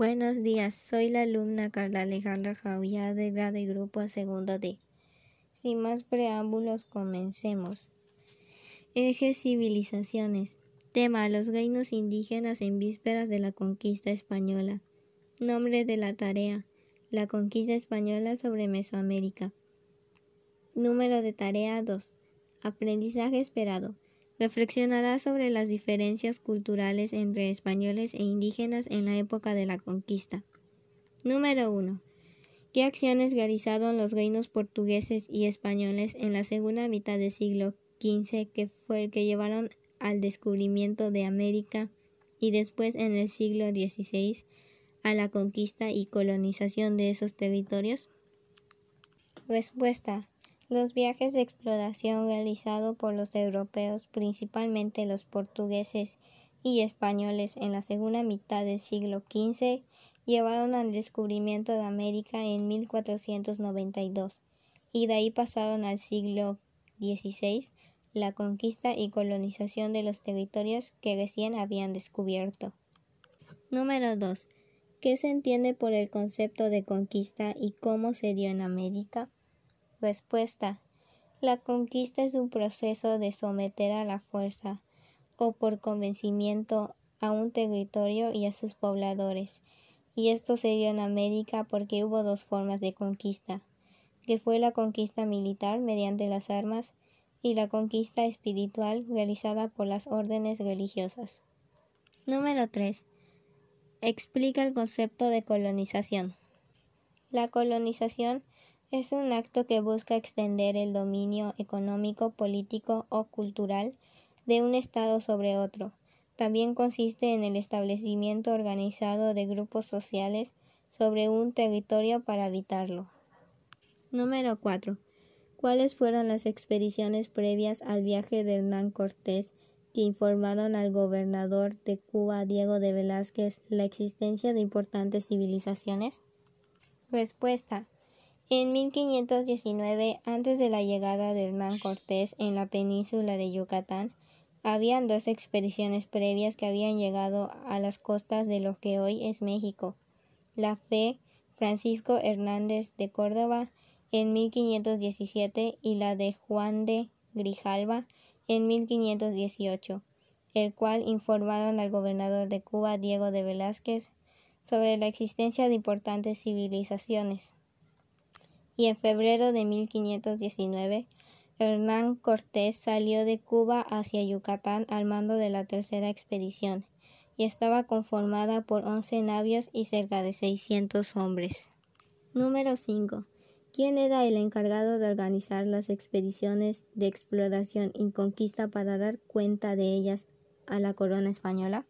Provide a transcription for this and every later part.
Buenos días, soy la alumna Carla Alejandra Javier de grado y grupo segundo D. Sin más preámbulos, comencemos. Ejes civilizaciones. Tema: Los reinos indígenas en vísperas de la conquista española. Nombre de la tarea: La conquista española sobre Mesoamérica. Número de tarea 2. Aprendizaje esperado. Reflexionará sobre las diferencias culturales entre españoles e indígenas en la época de la conquista. Número 1. ¿Qué acciones realizaron los reinos portugueses y españoles en la segunda mitad del siglo XV que fue el que llevaron al descubrimiento de América y después en el siglo XVI a la conquista y colonización de esos territorios? Respuesta. Los viajes de exploración realizados por los europeos, principalmente los portugueses y españoles en la segunda mitad del siglo XV, llevaron al descubrimiento de América en 1492 y de ahí pasaron al siglo XVI la conquista y colonización de los territorios que recién habían descubierto. Número 2. ¿Qué se entiende por el concepto de conquista y cómo se dio en América? Respuesta. La conquista es un proceso de someter a la fuerza o por convencimiento a un territorio y a sus pobladores, y esto se dio en América porque hubo dos formas de conquista, que fue la conquista militar mediante las armas y la conquista espiritual realizada por las órdenes religiosas. Número 3. Explica el concepto de colonización. La colonización es un acto que busca extender el dominio económico, político o cultural de un Estado sobre otro. También consiste en el establecimiento organizado de grupos sociales sobre un territorio para habitarlo. Número 4. ¿Cuáles fueron las expediciones previas al viaje de Hernán Cortés que informaron al gobernador de Cuba, Diego de Velázquez, la existencia de importantes civilizaciones? Respuesta. En 1519, antes de la llegada de Hernán Cortés en la península de Yucatán, habían dos expediciones previas que habían llegado a las costas de lo que hoy es México. La fe Francisco Hernández de Córdoba en 1517 y la de Juan de Grijalva en 1518, el cual informaron al gobernador de Cuba Diego de Velázquez sobre la existencia de importantes civilizaciones y en febrero de 1519 Hernán Cortés salió de Cuba hacia Yucatán al mando de la tercera expedición y estaba conformada por 11 navios y cerca de 600 hombres. Número 5. ¿Quién era el encargado de organizar las expediciones de exploración y conquista para dar cuenta de ellas a la corona española?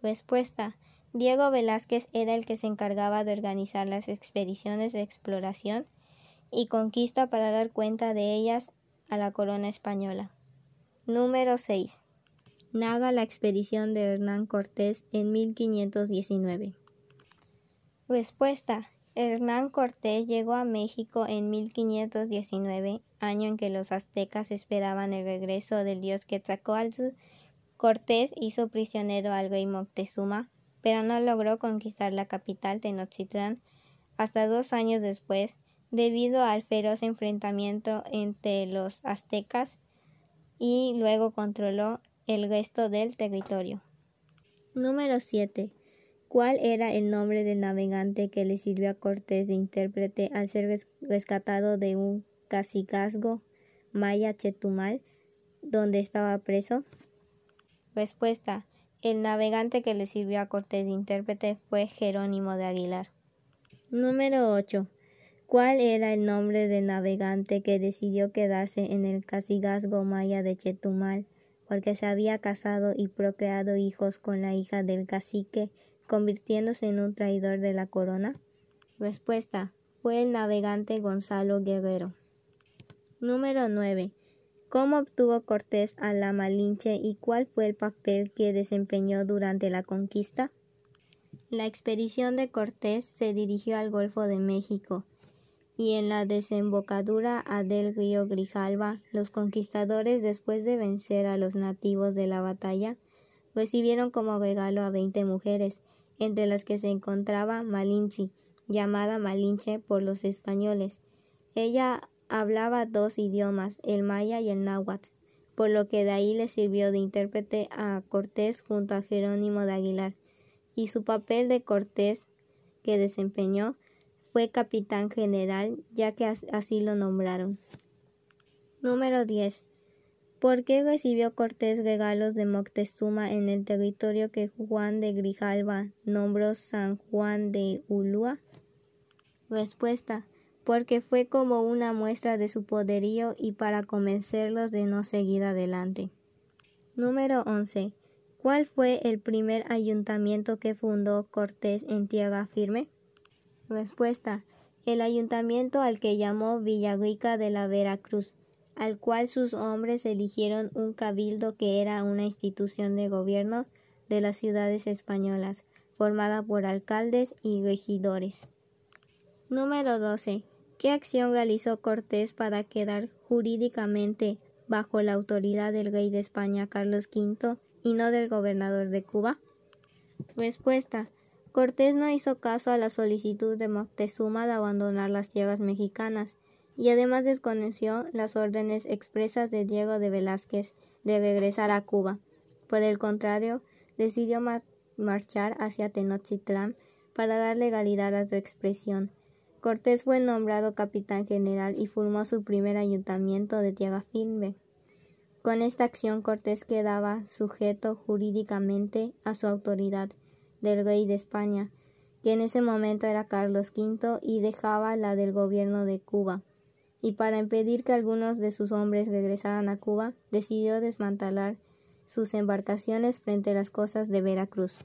Respuesta. Diego Velázquez era el que se encargaba de organizar las expediciones de exploración y conquista para dar cuenta de ellas a la corona española. Número 6. Naga la expedición de Hernán Cortés en 1519. Respuesta. Hernán Cortés llegó a México en 1519, año en que los aztecas esperaban el regreso del dios Quetzalcoatl. Cortés hizo prisionero al rey Moctezuma, pero no logró conquistar la capital Tenochtitlán hasta dos años después, debido al feroz enfrentamiento entre los aztecas y luego controló el resto del territorio. Número 7. ¿Cuál era el nombre del navegante que le sirvió a Cortés de intérprete al ser rescatado de un cacicazgo maya Chetumal, donde estaba preso? Respuesta. El navegante que le sirvió a Cortés de intérprete fue Jerónimo de Aguilar. Número 8. ¿Cuál era el nombre del navegante que decidió quedarse en el cacicazgo maya de Chetumal porque se había casado y procreado hijos con la hija del cacique, convirtiéndose en un traidor de la corona? Respuesta. Fue el navegante Gonzalo Guerrero. Número 9. ¿Cómo obtuvo Cortés a la Malinche y cuál fue el papel que desempeñó durante la conquista? La expedición de Cortés se dirigió al Golfo de México, y en la desembocadura del río Grijalva, los conquistadores, después de vencer a los nativos de la batalla, recibieron como regalo a veinte mujeres, entre las que se encontraba Malinche, llamada Malinche por los españoles. Ella hablaba dos idiomas, el maya y el náhuatl, por lo que de ahí le sirvió de intérprete a Cortés junto a Jerónimo de Aguilar, y su papel de Cortés que desempeñó fue capitán general, ya que así lo nombraron. Número 10. ¿Por qué recibió Cortés regalos de Moctezuma en el territorio que Juan de Grijalva nombró San Juan de Ulúa? Respuesta porque fue como una muestra de su poderío y para convencerlos de no seguir adelante. Número 11. ¿Cuál fue el primer ayuntamiento que fundó Cortés en tierra firme? Respuesta. El ayuntamiento al que llamó Villagrica de la Veracruz, al cual sus hombres eligieron un cabildo que era una institución de gobierno de las ciudades españolas, formada por alcaldes y regidores. Número 12. ¿Qué acción realizó Cortés para quedar jurídicamente bajo la autoridad del rey de España Carlos V y no del gobernador de Cuba? Respuesta. Cortés no hizo caso a la solicitud de Moctezuma de abandonar las tierras mexicanas y además desconoció las órdenes expresas de Diego de Velázquez de regresar a Cuba. Por el contrario, decidió marchar hacia Tenochtitlán para dar legalidad a su expresión Cortés fue nombrado capitán general y formó su primer ayuntamiento de tierra firme. Con esta acción Cortés quedaba sujeto jurídicamente a su autoridad del rey de España, que en ese momento era Carlos V y dejaba la del gobierno de Cuba. Y para impedir que algunos de sus hombres regresaran a Cuba, decidió desmantelar sus embarcaciones frente a las costas de Veracruz.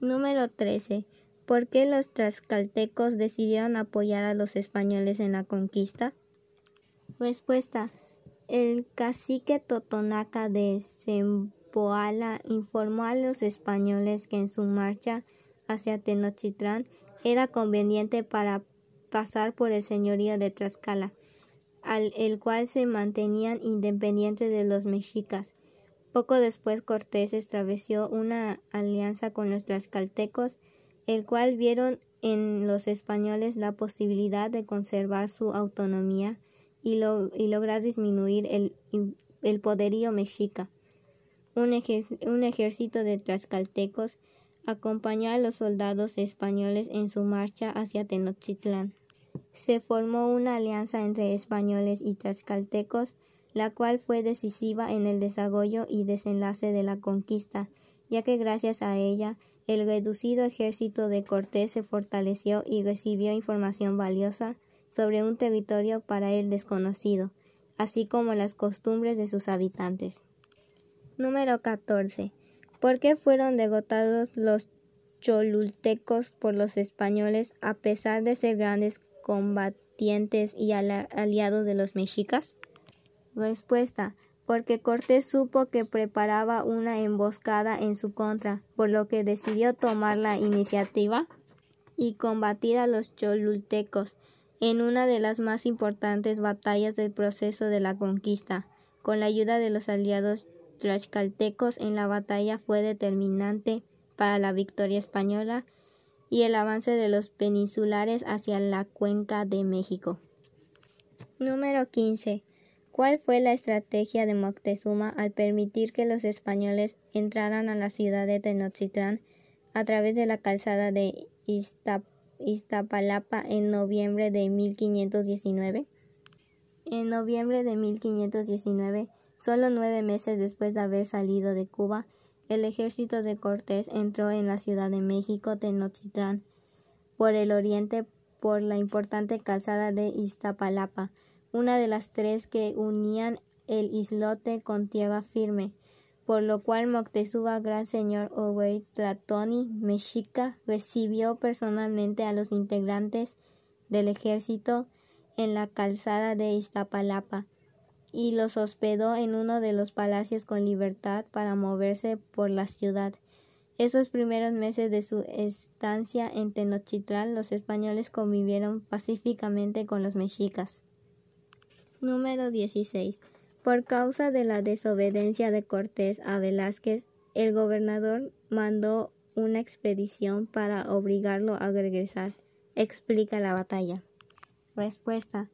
Número 13. ¿Por qué los tlaxcaltecos decidieron apoyar a los españoles en la conquista? Respuesta. El cacique Totonaca de Zempoala informó a los españoles que en su marcha hacia Tenochtitlán era conveniente para pasar por el señorío de Tlaxcala, al el cual se mantenían independientes de los mexicas. Poco después Cortés estableció una alianza con los tlaxcaltecos el cual vieron en los españoles la posibilidad de conservar su autonomía y, lograr disminuir el, poderío mexica. Un, ejército de tlaxcaltecos acompañó a los soldados españoles en su marcha hacia Tenochtitlán. Se formó una alianza entre españoles y tlaxcaltecos, la cual fue decisiva en el desarrollo y desenlace de la conquista, ya que gracias a ella el reducido ejército de Cortés se fortaleció y recibió información valiosa sobre un territorio para él desconocido, así como las costumbres de sus habitantes. Número 14. ¿Por qué fueron derrotados los cholultecos por los españoles a pesar de ser grandes combatientes y aliados de los mexicas? Respuesta porque Cortés supo que preparaba una emboscada en su contra, por lo que decidió tomar la iniciativa y combatir a los cholultecos en una de las más importantes batallas del proceso de la conquista. Con la ayuda de los aliados tlaxcaltecos en la batalla fue determinante para la victoria española y el avance de los peninsulares hacia la cuenca de México. Número 15. ¿Cuál fue la estrategia de Moctezuma al permitir que los españoles entraran a la ciudad de Tenochtitlán a través de la calzada de Iztapalapa en noviembre de 1519? En noviembre de 1519, solo nueve meses después de haber salido de Cuba, el ejército de Cortés entró en la Ciudad de México Tenochtitlán por el oriente por la importante calzada de Iztapalapa una de las tres que unían el islote con tierra firme, por lo cual Moctezuma, gran señor Owei Tlatoni Mexica, recibió personalmente a los integrantes del ejército en la calzada de Iztapalapa y los hospedó en uno de los palacios con libertad para moverse por la ciudad. Esos primeros meses de su estancia en Tenochtitlán, los españoles convivieron pacíficamente con los mexicas. Número 16. Por causa de la desobediencia de Cortés a Velázquez, el gobernador mandó una expedición para obligarlo a regresar. Explica la batalla. Respuesta.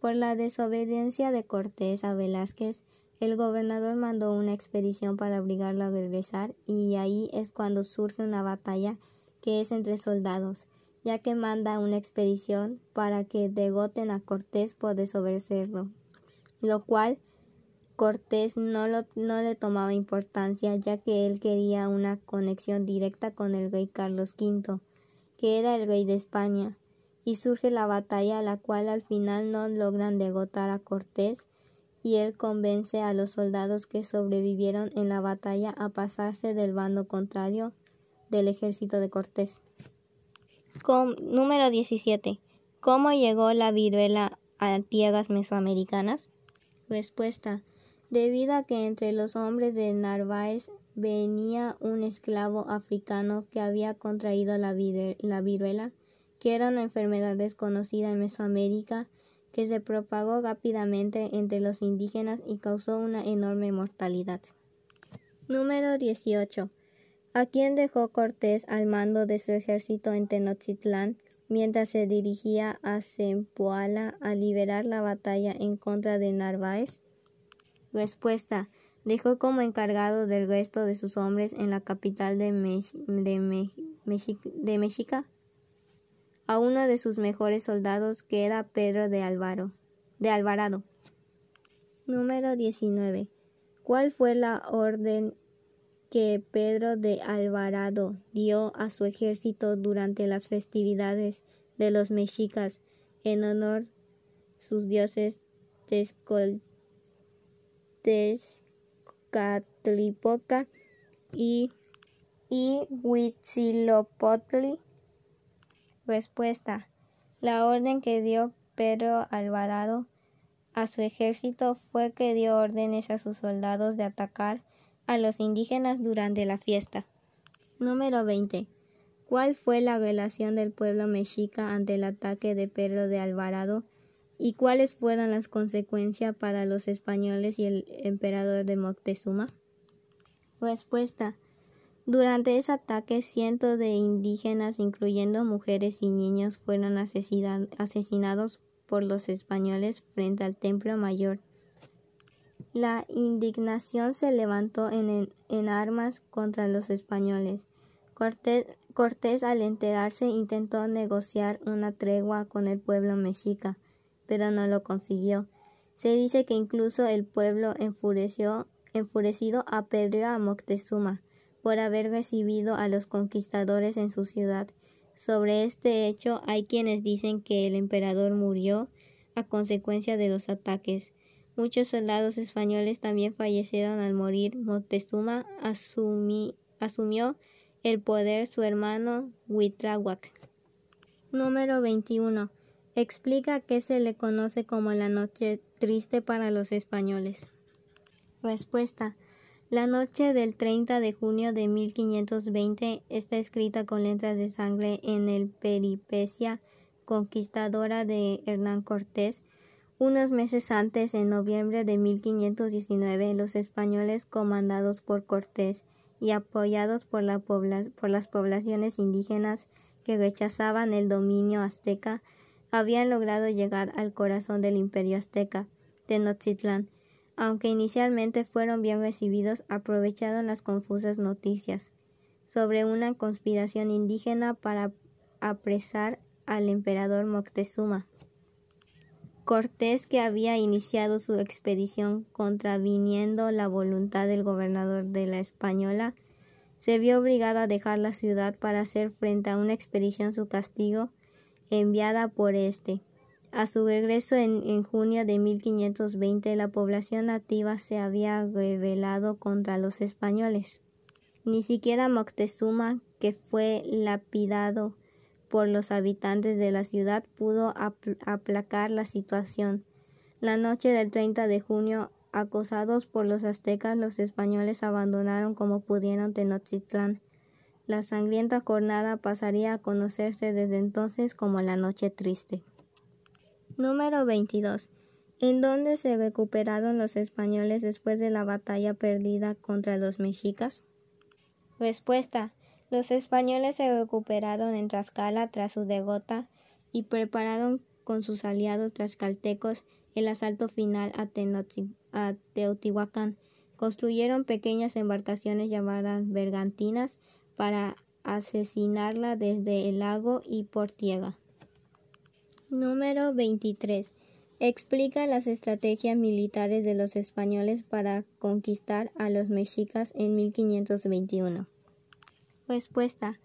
Por la desobediencia de Cortés a Velázquez, el gobernador mandó una expedición para obligarlo a regresar y ahí es cuando surge una batalla que es entre soldados, ya que manda una expedición para que degoten a Cortés por desobedecerlo, lo cual Cortés no, no le tomaba importancia ya que él quería una conexión directa con el rey Carlos V, que era el rey de España, y surge la batalla la cual al final no logran degotar a Cortés y él convence a los soldados que sobrevivieron en la batalla a pasarse del bando contrario del ejército de Cortés. número 17. ¿Cómo llegó la viruela a tierras mesoamericanas? Respuesta. Debido a que entre los hombres de Narváez venía un esclavo africano que había contraído la, la viruela, que era una enfermedad desconocida en Mesoamérica que se propagó rápidamente entre los indígenas y causó una enorme mortalidad. Número 18. ¿A quién dejó Cortés al mando de su ejército en Tenochtitlán mientras se dirigía a Zempoala a liberar la batalla en contra de Narváez? Respuesta. Dejó como encargado del resto de sus hombres en la capital de, de Mexica a uno de sus mejores soldados que era Pedro de, Álvaro, de Alvarado. Número 19. ¿Cuál fue la orden que Pedro de Alvarado dio a su ejército durante las festividades de los mexicas en honor sus dioses Tezcatlipoca y, y Huitzilopochtli? Respuesta. La orden que dio Pedro Alvarado a su ejército fue que dio órdenes a sus soldados de atacar a los indígenas durante la fiesta. Número 20. ¿Cuál fue la relación del pueblo mexica ante el ataque de Pedro de Alvarado y cuáles fueron las consecuencias para los españoles y el emperador de Moctezuma? Respuesta. Durante ese ataque, cientos de indígenas, incluyendo mujeres y niños, fueron asesinados por los españoles frente al Templo Mayor. La indignación se levantó en, armas contra los españoles. Cortés, al enterarse intentó negociar una tregua con el pueblo mexica, pero no lo consiguió. Se dice que incluso el pueblo enfureció, enfurecido apedreó a Moctezuma por haber recibido a los conquistadores en su ciudad. Sobre este hecho hay quienes dicen que el emperador murió a consecuencia de los ataques. Muchos soldados españoles también fallecieron al morir. Moctezuma asumió el poder su hermano Huitláhuac. Número 21. Explica qué se le conoce como la noche triste para los españoles. Respuesta. La noche del 30 de junio de 1520 está escrita con letras de sangre en el Peripecia conquistadora de Hernán Cortés. Unos meses antes, en noviembre de 1519, los españoles comandados por Cortés y apoyados por, las poblaciones indígenas que rechazaban el dominio azteca, habían logrado llegar al corazón del imperio azteca, Tenochtitlán, aunque inicialmente fueron bien recibidos, aprovecharon las confusas noticias sobre una conspiración indígena para apresar al emperador Moctezuma. Cortés, que había iniciado su expedición contraviniendo la voluntad del gobernador de la Española, se vio obligado a dejar la ciudad para hacer frente a una expedición su castigo enviada por éste. A su regreso en, junio de 1520 la población nativa se había rebelado contra los españoles. Ni siquiera Moctezuma, que fue lapidado por los habitantes de la ciudad, pudo aplacar la situación. La noche del 30 de junio, acosados por los aztecas, los españoles abandonaron como pudieron Tenochtitlán. La sangrienta jornada pasaría a conocerse desde entonces como la Noche Triste. Número 22. ¿En dónde se recuperaron los españoles después de la batalla perdida contra los mexicas? Respuesta. Los españoles se recuperaron en Tlaxcala tras su derrota y prepararon con sus aliados tlaxcaltecos el asalto final a, Teotihuacán. Construyeron pequeñas embarcaciones llamadas bergantinas para asesinarla desde el lago y por tierra. Número 23. Explica las estrategias militares de los españoles para conquistar a los mexicas en 1521. Respuesta.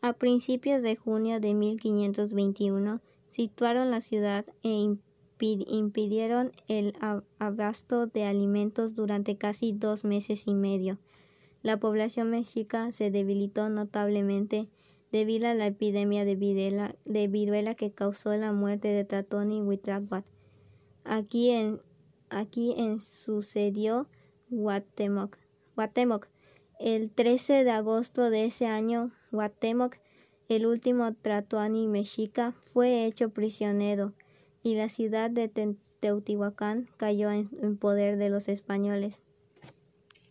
A principios de junio de 1521 situaron la ciudad e impidieron el abasto de alimentos durante casi dos meses y medio. La población mexica se debilitó notablemente debido a la epidemia de viruela, que causó la muerte de Tratón y. Aquí en, aquí en sucedió Guatemoc. Guatemoc. El 13 de agosto de ese año, Guatemoc, el último Tratoani mexica, fue hecho prisionero y la ciudad de Teotihuacán cayó en poder de los españoles.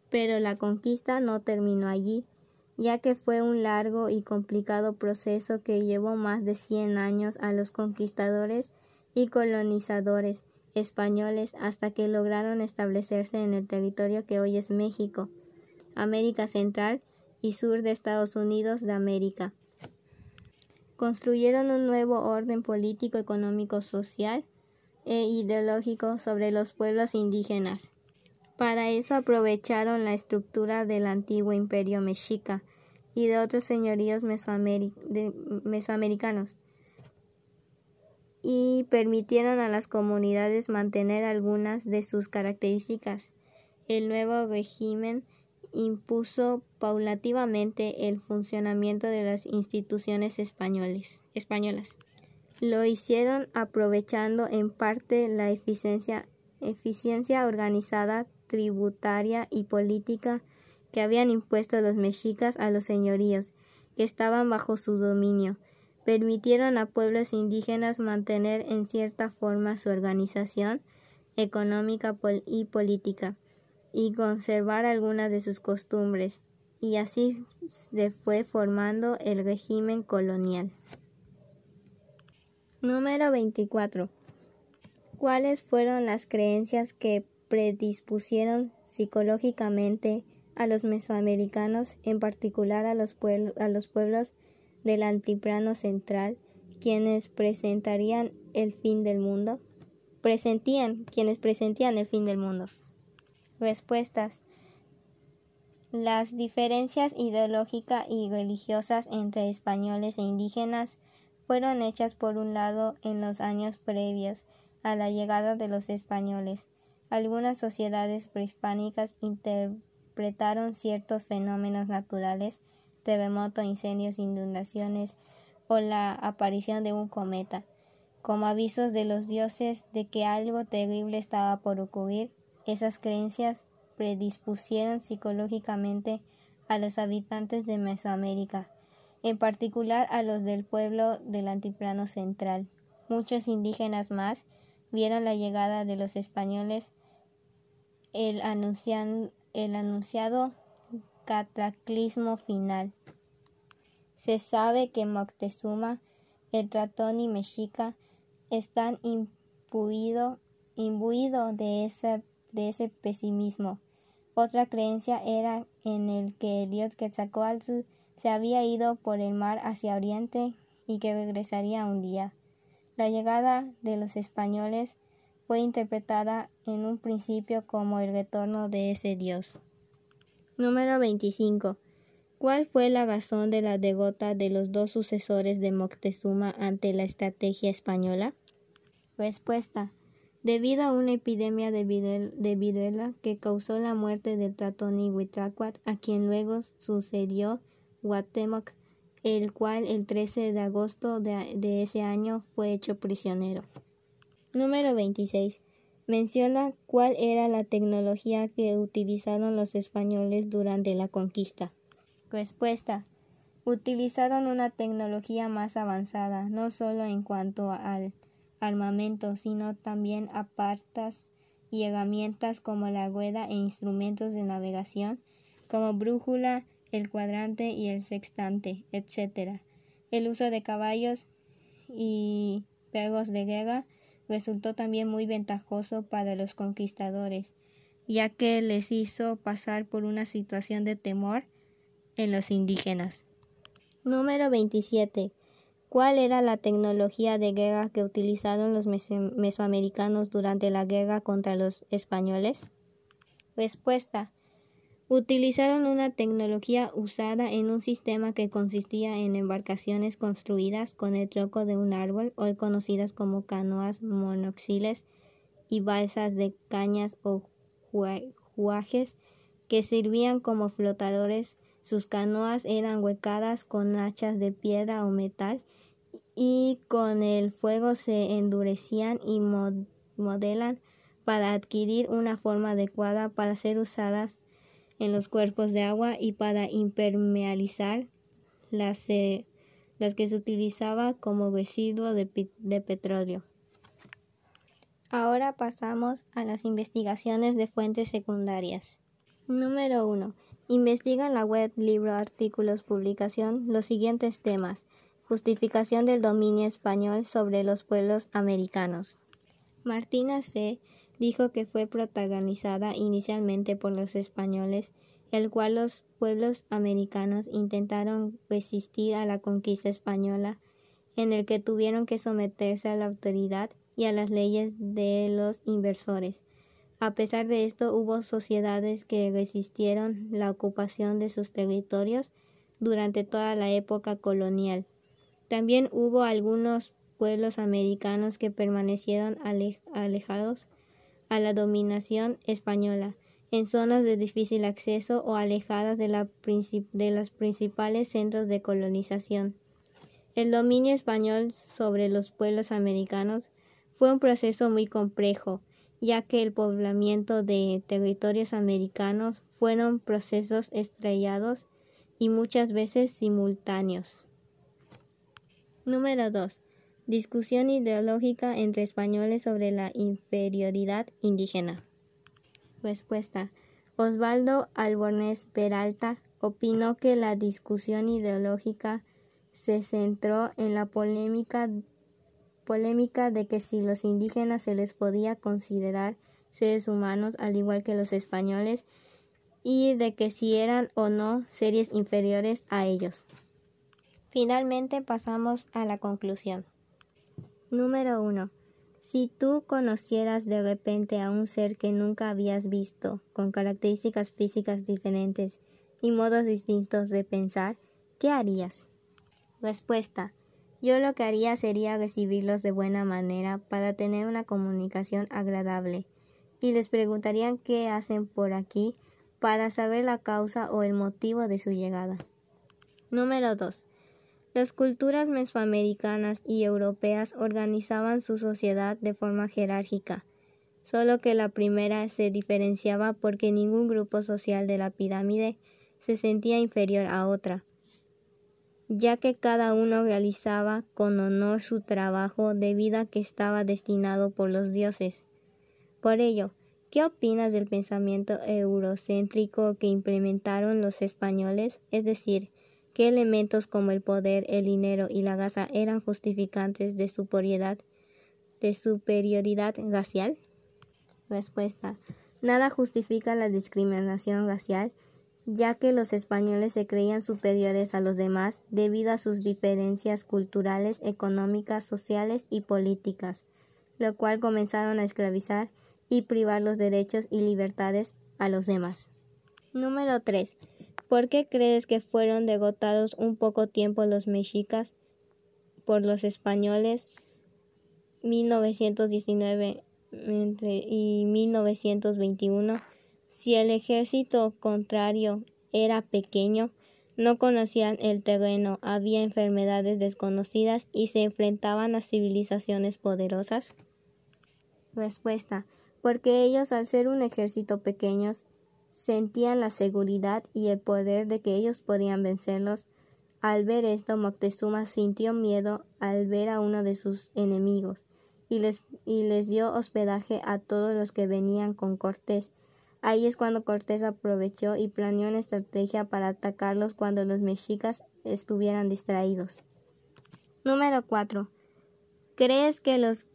Pero la conquista no terminó allí ya que fue un largo y complicado proceso que llevó más de 100 años a los conquistadores y colonizadores españoles hasta que lograron establecerse en el territorio que hoy es México, América Central y sur de Estados Unidos de América. Construyeron un nuevo orden político, económico, social e ideológico sobre los pueblos indígenas. Para eso aprovecharon la estructura del antiguo imperio mexica y de otros señoríos mesoamericanos y permitieron a las comunidades mantener algunas de sus características. El nuevo régimen impuso paulativamente el funcionamiento de las instituciones españoles, españolas. Lo hicieron aprovechando en parte la eficiencia, eficiencia organizada tributaria y política que habían impuesto los mexicas a los señoríos que estaban bajo su dominio. Permitieron a pueblos indígenas mantener en cierta forma su organización económica y política y conservar algunas de sus costumbres, y así se fue formando el régimen colonial. Número 24. ¿Cuáles fueron las creencias que predispusieron psicológicamente a los mesoamericanos, en particular a los, pueblos del altiplano central, quienes presentarían el fin del mundo? Presentían, quienes presentían el fin del mundo. Respuestas. Las diferencias ideológicas y religiosas entre españoles e indígenas fueron hechas por un lado en los años previos a la llegada de los españoles algunas sociedades prehispánicas interpretaron ciertos fenómenos naturales, terremotos, incendios, inundaciones o la aparición de un cometa, como avisos de los dioses de que algo terrible estaba por ocurrir. Esas creencias predispusieron psicológicamente a los habitantes de Mesoamérica, en particular a los del pueblo del antiplano central. Muchos indígenas más vieron la llegada de los españoles el, el anunciado cataclismo final. Se sabe que Moctezuma, el Tratón y Mexica están imbuidos imbuido de, ese, de ese pesimismo. Otra creencia era en el que el dios Quetzalcoatl se había ido por el mar hacia oriente y que regresaría un día. La llegada de los españoles fue interpretada en un principio como el retorno de ese dios. Número 25. ¿Cuál fue la razón de la derrota de los dos sucesores de Moctezuma ante la estrategia española? Respuesta. Debido a una epidemia de, viruela que causó la muerte del Tratoni Huitláhuac, a quien luego sucedió Guatemoc, el cual el 13 de agosto de ese año fue hecho prisionero. Número 26. Menciona cuál era la tecnología que utilizaron los españoles durante la conquista. Respuesta. Utilizaron una tecnología más avanzada, no solo en cuanto al armamento, sino también a partas y herramientas como la rueda e instrumentos de navegación, como brújula el cuadrante y el sextante, etc. El uso de caballos y perros de guerra resultó también muy ventajoso para los conquistadores, ya que les hizo pasar por una situación de temor en los indígenas. Número 27. ¿Cuál era la tecnología de guerra que utilizaron los mesoamericanos durante la guerra contra los españoles? Respuesta. Utilizaron una tecnología usada en un sistema que consistía en embarcaciones construidas con el tronco de un árbol, hoy conocidas como canoas monoxiles y balsas de cañas o juajes, que servían como flotadores. Sus canoas eran huecadas con hachas de piedra o metal y con el fuego se endurecían y modelan para adquirir una forma adecuada para ser usadas en los cuerpos de agua y para impermeabilizar las, eh, las que se utilizaba como residuo de, de petróleo. Ahora pasamos a las investigaciones de fuentes secundarias. Número 1. Investiga en la web, libro, artículos, publicación los siguientes temas. Justificación del dominio español sobre los pueblos americanos. Martina C. dijo que fue protagonizada inicialmente por los españoles, el cual los pueblos americanos intentaron resistir a la conquista española, en el que tuvieron que someterse a la autoridad y a las leyes de los inversores. A pesar de esto, hubo sociedades que resistieron la ocupación de sus territorios durante toda la época colonial. También hubo algunos pueblos americanos que permanecieron alejados a la dominación española, en zonas de difícil acceso o alejadas de, los principales centros de colonización. El dominio español sobre los pueblos americanos fue un proceso muy complejo, ya que el poblamiento de territorios americanos fueron procesos estrellados y muchas veces simultáneos. Número 2. Discusión ideológica entre españoles sobre la inferioridad indígena. Respuesta. Osvaldo Albornés Peralta opinó que la discusión ideológica se centró en la polémica, polémica de que si los indígenas se les podía considerar seres humanos al igual que los españoles y de que si eran o no series inferiores a ellos. Finalmente pasamos a la conclusión. Número 1. Si tú conocieras de repente a un ser que nunca habías visto, con características físicas diferentes y modos distintos de pensar, ¿qué harías? Respuesta. Yo lo que haría sería recibirlos de buena manera para tener una comunicación agradable y les preguntarían qué hacen por aquí para saber la causa o el motivo de su llegada. Número 2. Las culturas mesoamericanas y europeas organizaban su sociedad de forma jerárquica, solo que la primera se diferenciaba porque ningún grupo social de la pirámide se sentía inferior a otra, ya que cada uno realizaba con honor su trabajo debido a que estaba destinado por los dioses. Por ello, ¿qué opinas del pensamiento eurocéntrico que implementaron los españoles? Es decir, ¿Qué elementos como el poder, el dinero y la gasa eran justificantes de superioridad, de superioridad racial? Respuesta. Nada justifica la discriminación racial, ya que los españoles se creían superiores a los demás debido a sus diferencias culturales, económicas, sociales y políticas, lo cual comenzaron a esclavizar y privar los derechos y libertades a los demás. Número 3. ¿Por qué crees que fueron degotados un poco tiempo los mexicas por los españoles 1919 y 1921? Si el ejército contrario era pequeño, no conocían el terreno, había enfermedades desconocidas y se enfrentaban a civilizaciones poderosas? Respuesta. Porque ellos, al ser un ejército pequeños, sentían la seguridad y el poder de que ellos podían vencerlos. Al ver esto, Moctezuma sintió miedo al ver a uno de sus enemigos y les, y les dio hospedaje a todos los que venían con Cortés, Ahí es cuando Cortés aprovechó y planeó una estrategia para atacarlos cuando los mexicas estuvieran distraídos. Número 4. ¿Crees que, los,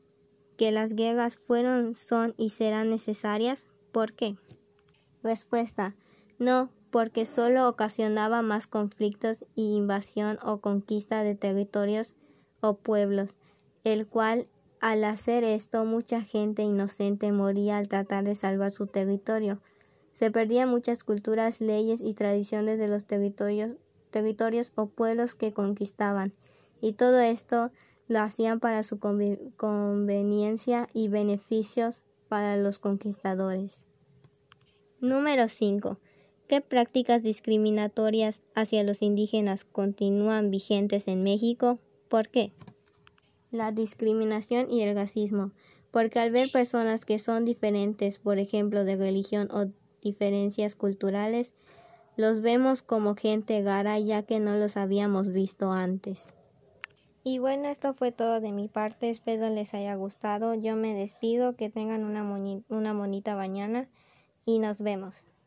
que las guerras fueron, son y serán necesarias? ¿Por qué? Respuesta. No, porque solo ocasionaba más conflictos y invasión o conquista de territorios o pueblos, el cual al hacer esto mucha gente inocente moría al tratar de salvar su territorio. Se perdían muchas culturas, leyes y tradiciones de los territorios, territorios o pueblos que conquistaban, y todo esto lo hacían para su conveniencia y beneficios para los conquistadores. Número 5. ¿Qué prácticas discriminatorias hacia los indígenas continúan vigentes en México? ¿Por qué? La discriminación y el racismo. Porque al ver personas que son diferentes, por ejemplo, de religión o diferencias culturales, los vemos como gente rara ya que no los habíamos visto antes. Y bueno, esto fue todo de mi parte, espero les haya gustado, yo me despido, que tengan una, una bonita mañana y nos vemos.